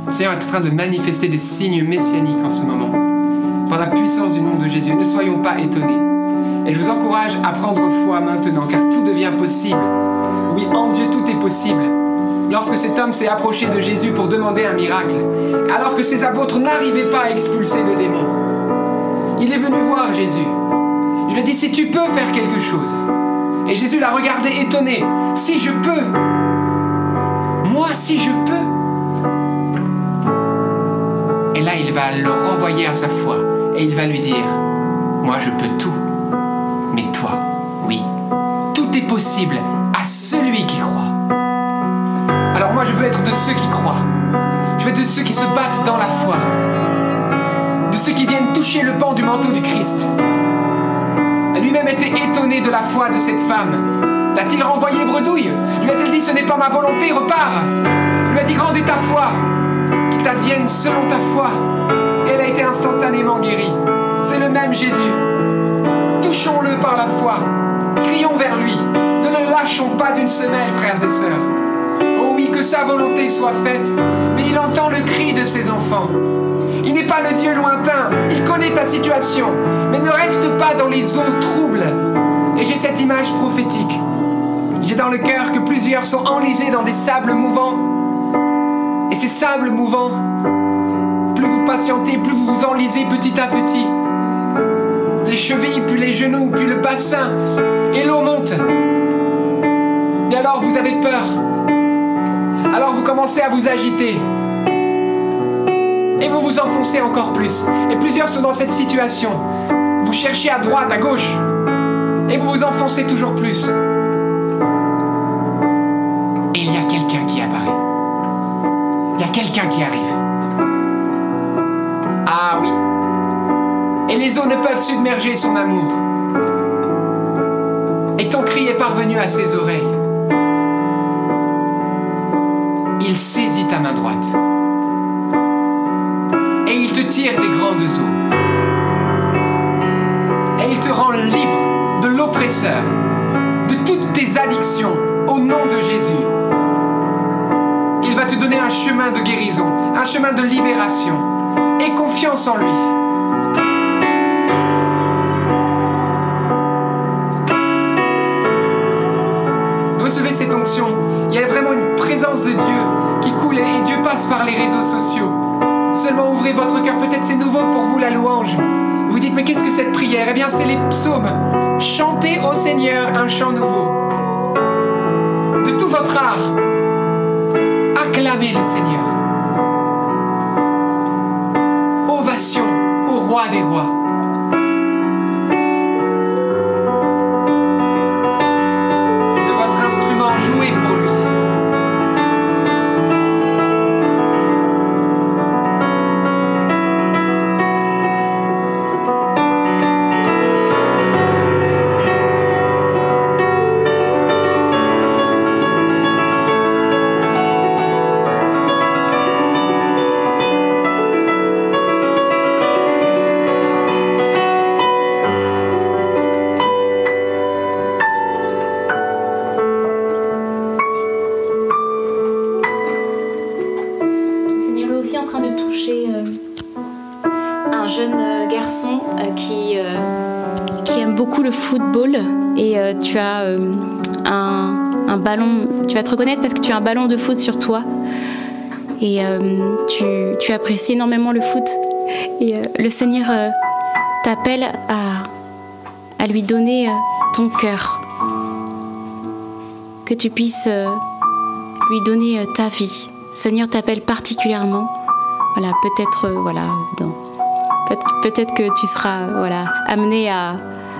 Seigneur est en train de manifester des signes messianiques en ce moment. Par la puissance du nom de Jésus, ne soyons pas étonnés. Et je vous encourage à prendre foi maintenant, car tout devient possible. Oui, en Dieu, tout est possible. Lorsque cet homme s'est approché de Jésus pour demander un miracle, alors que ses apôtres n'arrivaient pas à expulser le démon, il est venu voir Jésus. Il lui a dit, si tu peux faire quelque chose. Et Jésus l'a regardé étonné. Si je peux, moi si je peux. Et là, il va le renvoyer à sa foi et il va lui dire, moi je peux tout, mais toi, oui, tout est possible à celui qui croit. Alors moi je veux être de ceux qui croient. Je veux être de ceux qui se battent dans la foi. De ceux qui viennent toucher le pan du manteau du Christ. Elle lui-même était étonnée de la foi de cette femme. L'a-t-il renvoyé bredouille Lui a-t-elle dit ce n'est pas ma volonté, repars Lui a dit grande est ta foi, qu'il t'advienne selon ta foi. Et elle a été instantanément guérie. C'est le même Jésus. Touchons-le par la foi. Crions vers lui. Ne le lâchons pas d'une semelle, frères et sœurs. Oh oui, que sa volonté soit faite. Mais il entend le cri de ses enfants. Il n'est pas le Dieu lointain, il connaît ta situation, mais ne reste pas dans les eaux troubles. Et j'ai cette image prophétique. J'ai dans le cœur que plusieurs sont enlisés dans des sables mouvants. Et ces sables mouvants, plus vous patientez, plus vous vous enlisez petit à petit. Les chevilles, puis les genoux, puis le bassin, et l'eau monte. Et alors vous avez peur. Alors vous commencez à vous agiter. Et vous vous enfoncez encore plus. Et plusieurs sont dans cette situation. Vous cherchez à droite, à gauche. Et vous vous enfoncez toujours plus. Quelqu'un qui arrive. Ah oui. Et les eaux ne peuvent submerger son amour. Et ton cri est parvenu à ses oreilles. Il saisit ta main droite et il te tire des grandes eaux. Et il te rend libre de l'oppresseur, de toutes tes addictions, au nom de Jésus. Un chemin de guérison, un chemin de libération. Et confiance en lui. Recevez cette onction. Il y a vraiment une présence de Dieu qui coule et Dieu passe par les réseaux sociaux. Seulement ouvrez votre cœur, peut-être c'est nouveau pour vous la louange. Vous dites, mais qu'est-ce que cette prière? Eh bien, c'est les psaumes. Chantez au Seigneur un chant nouveau. De tout votre art, acclamez le Seigneur. Ovation au roi des rois. Te reconnaître parce que tu as un ballon de foot sur toi et euh, tu, apprécies énormément le foot. Et euh, le Seigneur euh, t'appelle à, à lui donner ton cœur, que tu puisses lui donner ta vie. Le Seigneur t'appelle particulièrement. Voilà, peut-être, voilà, peut-être que tu seras, voilà, amené à,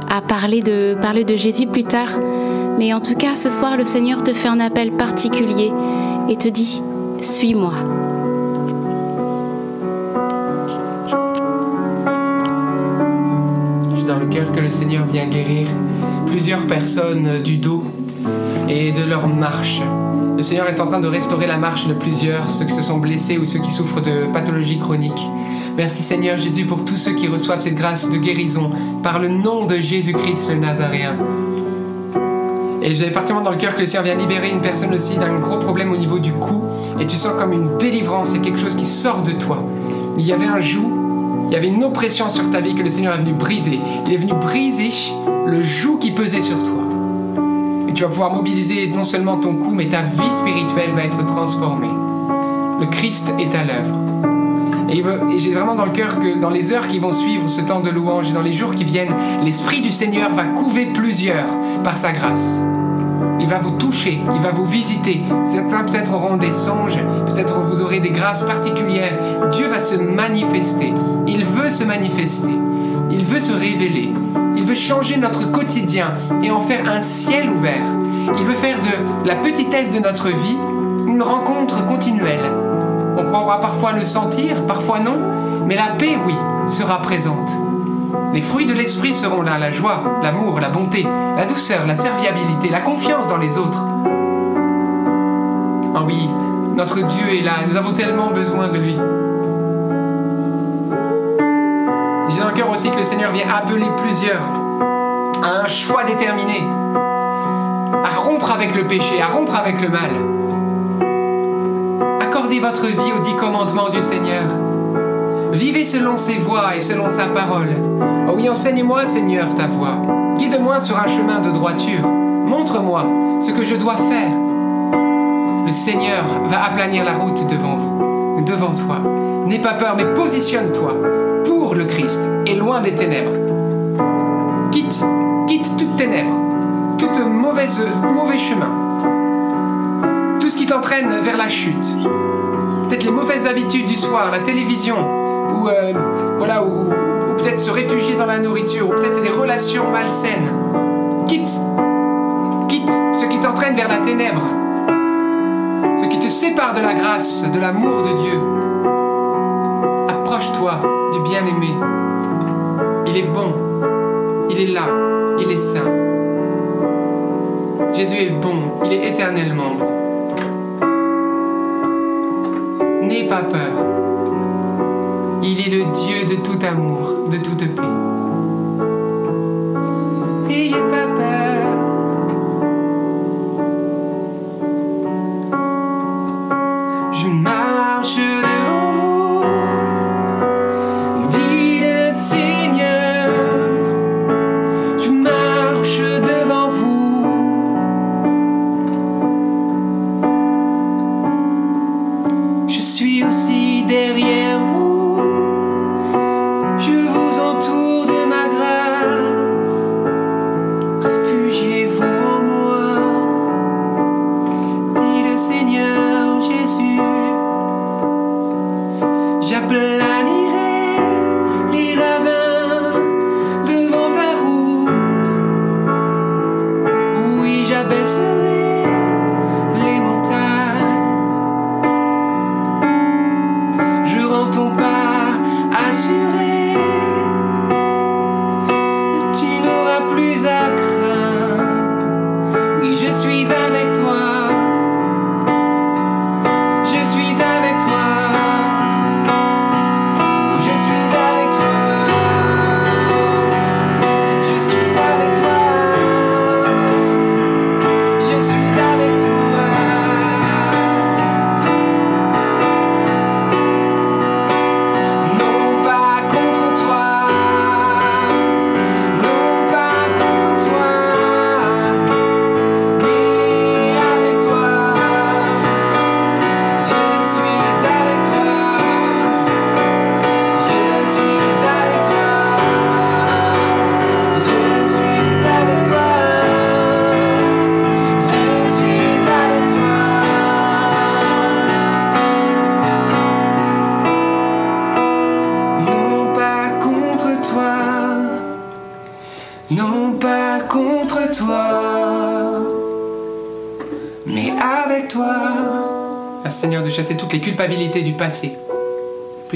à parler de parler de Jésus plus tard. Mais en tout cas, ce soir, le Seigneur te fait un appel particulier et te dit Suis-moi. J'ai dans le cœur que le Seigneur vient guérir plusieurs personnes du dos et de leur marche. Le Seigneur est en train de restaurer la marche de plusieurs, ceux qui se sont blessés ou ceux qui souffrent de pathologies chroniques. Merci Seigneur Jésus pour tous ceux qui reçoivent cette grâce de guérison par le nom de Jésus-Christ le Nazaréen. Et j'avais particulièrement dans le cœur que le Seigneur vient libérer une personne aussi d'un gros problème au niveau du cou. Et tu sens comme une délivrance, c'est quelque chose qui sort de toi. Il y avait un joug, il y avait une oppression sur ta vie que le Seigneur est venu briser. Il est venu briser le joug qui pesait sur toi. Et tu vas pouvoir mobiliser non seulement ton cou, mais ta vie spirituelle va être transformée. Le Christ est à l'œuvre. Et, j'ai vraiment dans le cœur que dans les heures qui vont suivre ce temps de louange et dans les jours qui viennent, l'Esprit du Seigneur va couver plusieurs par sa grâce. Il va vous toucher, il va vous visiter. Certains peut-être auront des songes, peut-être vous aurez des grâces particulières. Dieu va se manifester. Il veut se manifester. Il veut se révéler. Il veut changer notre quotidien et en faire un ciel ouvert. Il veut faire de la petitesse de notre vie une rencontre continuelle. On pourra parfois le sentir, parfois non, mais la paix, oui, sera présente. Les fruits de l'esprit seront là, la joie, l'amour, la bonté, la douceur, la serviabilité, la confiance dans les autres. Ah oui, notre Dieu est là, et nous avons tellement besoin de lui. J'ai dans le cœur aussi que le Seigneur vient appeler plusieurs à un choix déterminé, à rompre avec le péché, à rompre avec le mal. Vie aux dix commandements du Seigneur. Vivez selon ses voies et selon sa parole. Oh oui, enseigne-moi, Seigneur, ta voie. Guide-moi sur un chemin de droiture. Montre-moi ce que je dois faire. Le Seigneur va aplanir la route devant vous, devant toi. N'aie pas peur, mais positionne-toi pour le Christ et loin des ténèbres. Quitte, quitte toute ténèbres, mauvaise, mauvais chemin. Tout ce qui t'entraîne vers la chute. Les mauvaises habitudes du soir, la télévision, ou euh, voilà, ou, ou peut-être se réfugier dans la nourriture, ou peut-être des relations malsaines. Quitte, quitte ce qui t'entraîne vers la ténèbre, ce qui te sépare de la grâce, de l'amour de Dieu. Approche-toi du bien-aimé. Il est bon, il est là, il est saint. Jésus est bon, il est éternellement bon. Pas peur. Il est le Dieu de tout amour, de toute paix. já planei.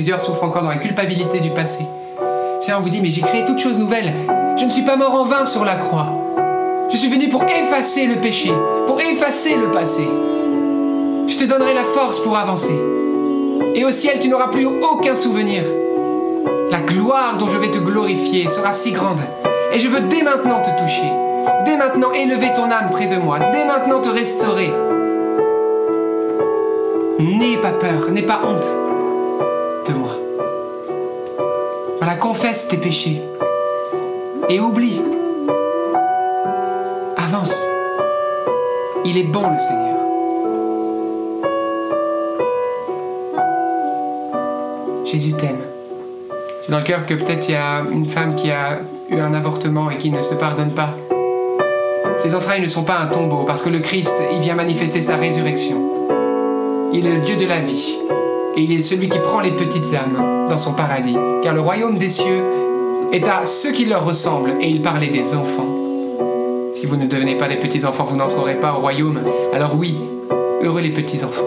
Plusieurs souffrent encore dans la culpabilité du passé. Seigneur vous dit, mais j'ai créé toutes choses nouvelles. Je ne suis pas mort en vain sur la croix. Je suis venu pour effacer le péché, pour effacer le passé. Je te donnerai la force pour avancer. Et au ciel, tu n'auras plus aucun souvenir. La gloire dont je vais te glorifier sera si grande. Et je veux dès maintenant te toucher. Dès maintenant élever ton âme près de moi. Dès maintenant te restaurer. N'aie pas peur, n'aie pas honte Confesse tes péchés. Et oublie. Avance. Il est bon le Seigneur. Jésus t'aime. J'ai dans le cœur que peut-être il y a une femme qui a eu un avortement et qui ne se pardonne pas. Ses entrailles ne sont pas un tombeau parce que le Christ, il vient manifester sa résurrection. Il est le Dieu de la vie et il est celui qui prend les petites âmes dans son paradis. Car le royaume des cieux est à ceux qui leur ressemblent et il parlait des enfants. Si vous ne devenez pas des petits enfants, vous n'entrerez pas au royaume. Alors oui, heureux les petits enfants.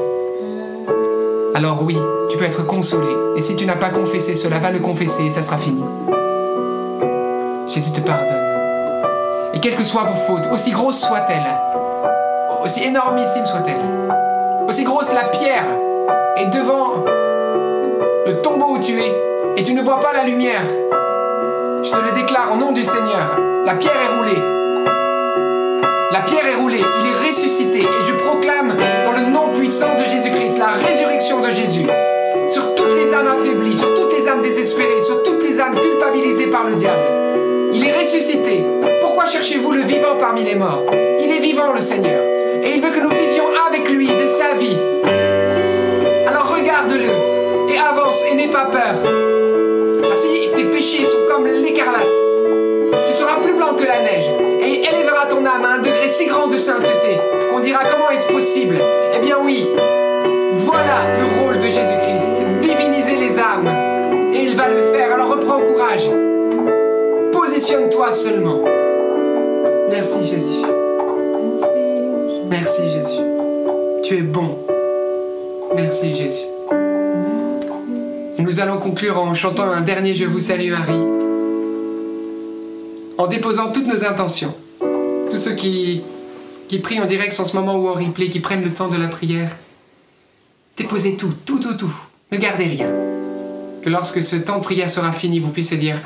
Alors oui, tu peux être consolé. Et si tu n'as pas confessé cela, va le confesser et ça sera fini. Jésus te pardonne. Et quelles que soient vos fautes, aussi grosses soient-elles, aussi énormissimes soient-elles, aussi grosse la pierre est devant tu es, et tu ne vois pas la lumière, je te le déclare au nom du Seigneur, la pierre est roulée. La pierre est roulée, il est ressuscité, et je proclame dans le nom puissant de Jésus-Christ la résurrection de Jésus sur toutes les âmes affaiblies, sur toutes les âmes désespérées, sur toutes les âmes culpabilisées par le diable. Il est ressuscité. Pourquoi cherchez-vous le vivant parmi les morts? Il est vivant, le Seigneur. Et il veut que nous vivions avec lui de sa vie. Alors regarde-le avance et n'aie pas peur. Car si tes péchés sont comme l'écarlate, tu seras plus blanc que la neige et élèvera ton âme à un degré si grand de sainteté qu'on dira comment est-ce possible Eh bien oui, voilà le rôle de Jésus-Christ, diviniser les âmes. Et il va le faire, alors reprends courage. Positionne-toi seulement. Merci Jésus. Merci Jésus. Tu es bon. Merci Jésus. Nous allons conclure en chantant un dernier Je vous salue Marie. En déposant toutes nos intentions. Tous ceux qui, qui prient en direct en ce moment ou en replay, qui prennent le temps de la prière. Déposez tout, tout, tout, tout. Ne gardez rien. Que lorsque ce temps de prière sera fini, vous puissiez dire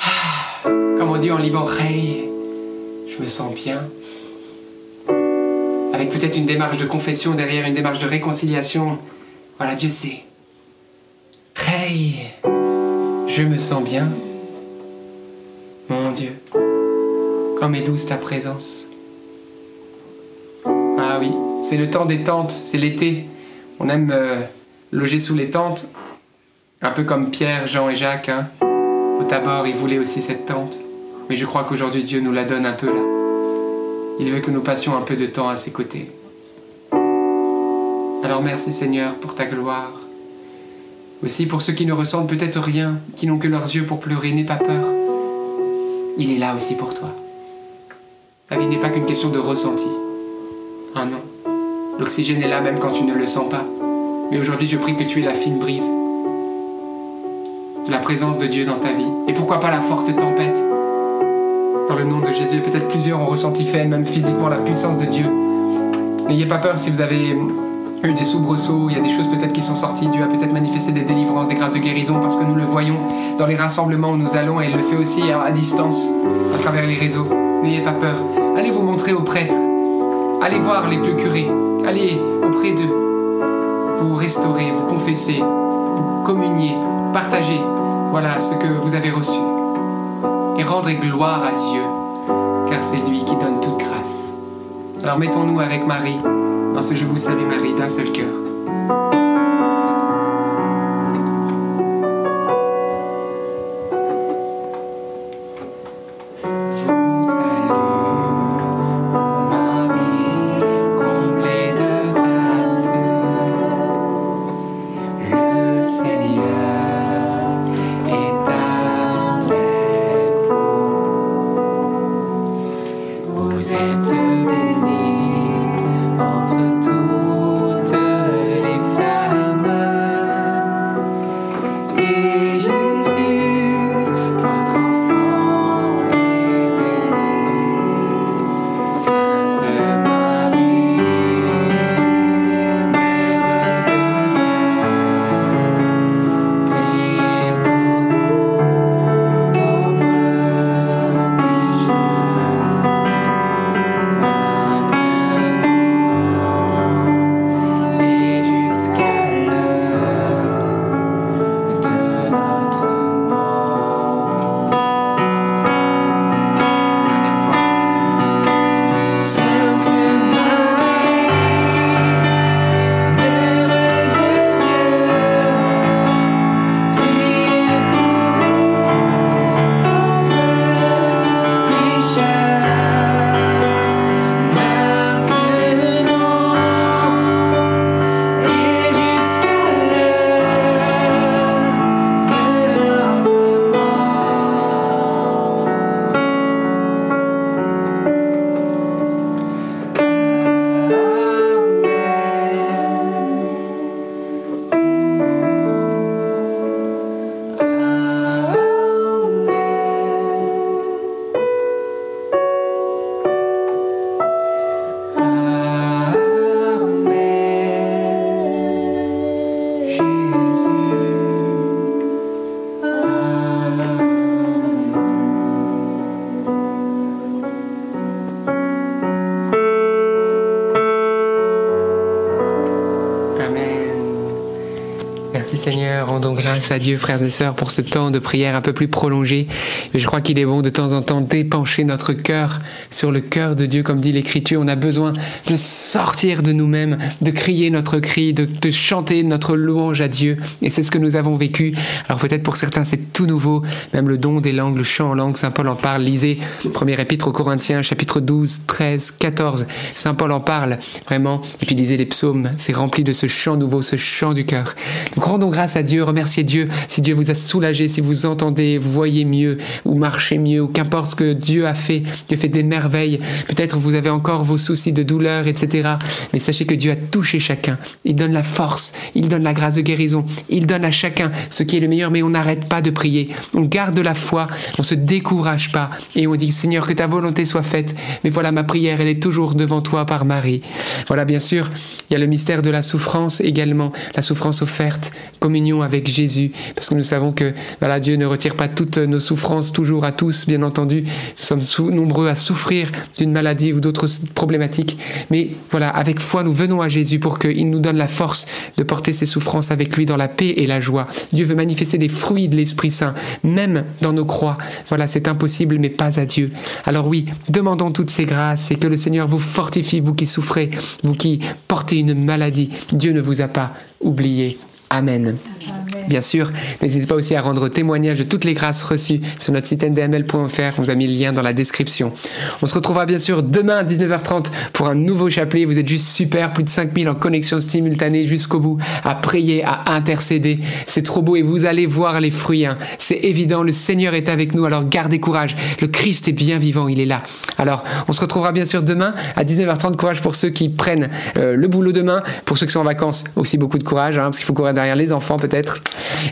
ah, Comme on dit en Liban, Hey, je me sens bien. Avec peut-être une démarche de confession derrière, une démarche de réconciliation. Voilà, Dieu sait. Hey, je me sens bien. Mon Dieu, comme est douce ta présence. Ah oui, c'est le temps des tentes, c'est l'été. On aime euh, loger sous les tentes, un peu comme Pierre, Jean et Jacques. Hein. Au Tabor, ils voulaient aussi cette tente. Mais je crois qu'aujourd'hui, Dieu nous la donne un peu là. Il veut que nous passions un peu de temps à ses côtés. Alors merci Seigneur pour ta gloire. Aussi pour ceux qui ne ressentent peut-être rien, qui n'ont que leurs yeux pour pleurer, n'aie pas peur. Il est là aussi pour toi. La vie n'est pas qu'une question de ressenti. Ah non. L'oxygène est là même quand tu ne le sens pas. Mais aujourd'hui, je prie que tu aies la fine brise de la présence de Dieu dans ta vie. Et pourquoi pas la forte tempête? Dans le nom de Jésus, peut-être plusieurs ont ressenti fait, même physiquement, la puissance de Dieu. N'ayez pas peur si vous avez eu des soubresauts, il y a des choses peut-être qui sont sorties. Dieu a peut-être manifesté des délivrances, des grâces de guérison parce que nous le voyons dans les rassemblements où nous allons et il le fait aussi à distance, à travers les réseaux. N'ayez pas peur. Allez vous montrer aux prêtres. Allez voir les curés. Allez auprès d'eux. Vous restaurer, vous confesser, vous communier, partager. Voilà ce que vous avez reçu. Et rendre gloire à Dieu, car c'est lui qui donne toute grâce. Alors mettons-nous avec Marie Je vous salue Marie d'un seul cœur. À Dieu, frères et sœurs, pour ce temps de prière un peu plus prolongé. je crois qu'il est bon de temps en temps d'épancher notre cœur sur le cœur de Dieu, comme dit l'Écriture. On a besoin de sortir de nous-mêmes, de crier notre cri, de, de chanter notre louange à Dieu. Et c'est ce que nous avons vécu. Alors peut-être pour certains c'est tout nouveau, même le don des langues, le chant en langue, Saint Paul en parle. Lisez premier épître aux Corinthiens, chapitre 12, 13, 14. Saint Paul en parle vraiment. Et puis lisez les psaumes, c'est rempli de ce chant nouveau, ce chant du cœur. Donc rendons grâce à Dieu, remerciez Dieu si Dieu vous a soulagé, si vous entendez, voyez mieux, ou marchez mieux, ou qu'importe ce que Dieu a fait, Dieu fait des merveilles. Peut-être vous avez encore vos soucis de douleur, etc. Mais sachez que Dieu a touché chacun. Il donne la force, il donne la grâce de guérison, il donne à chacun ce qui est le meilleur, mais on n'arrête pas de prier. On garde la foi, on se décourage pas, et on dit Seigneur, que ta volonté soit faite. Mais voilà, ma prière, elle est toujours devant toi par Marie. Voilà, bien sûr, il y a le mystère de la souffrance également, la souffrance offerte, communion avec Jésus parce que nous savons que voilà, Dieu ne retire pas toutes nos souffrances toujours à tous, bien entendu. Nous sommes nombreux à souffrir d'une maladie ou d'autres problématiques, mais voilà, avec foi, nous venons à Jésus pour qu'il nous donne la force de porter ces souffrances avec lui dans la paix et la joie. Dieu veut manifester des fruits de l'Esprit Saint, même dans nos croix. Voilà, c'est impossible, mais pas à Dieu. Alors oui, demandons toutes ces grâces et que le Seigneur vous fortifie, vous qui souffrez, vous qui portez une maladie. Dieu ne vous a pas oublié. Amen. Bien sûr, n'hésitez pas aussi à rendre témoignage de toutes les grâces reçues sur notre site ndml.fr. On vous a mis le lien dans la description. On se retrouvera bien sûr demain à 19h30 pour un nouveau chapelet. Vous êtes juste super, plus de 5000 en connexion simultanée jusqu'au bout, à prier, à intercéder. C'est trop beau et vous allez voir les fruits. Hein. C'est évident, le Seigneur est avec nous, alors gardez courage. Le Christ est bien vivant, il est là. Alors, on se retrouvera bien sûr demain à 19h30. Courage pour ceux qui prennent euh, le boulot demain. Pour ceux qui sont en vacances, aussi beaucoup de courage, hein, parce qu'il faut courir derrière les enfants peut-être.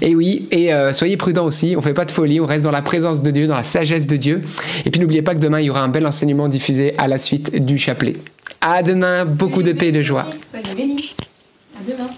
Et oui, et euh, soyez prudents aussi, on ne fait pas de folie, on reste dans la présence de Dieu, dans la sagesse de Dieu. Et puis n'oubliez pas que demain, il y aura un bel enseignement diffusé à la suite du chapelet. À demain, beaucoup de paix et de joie. À demain.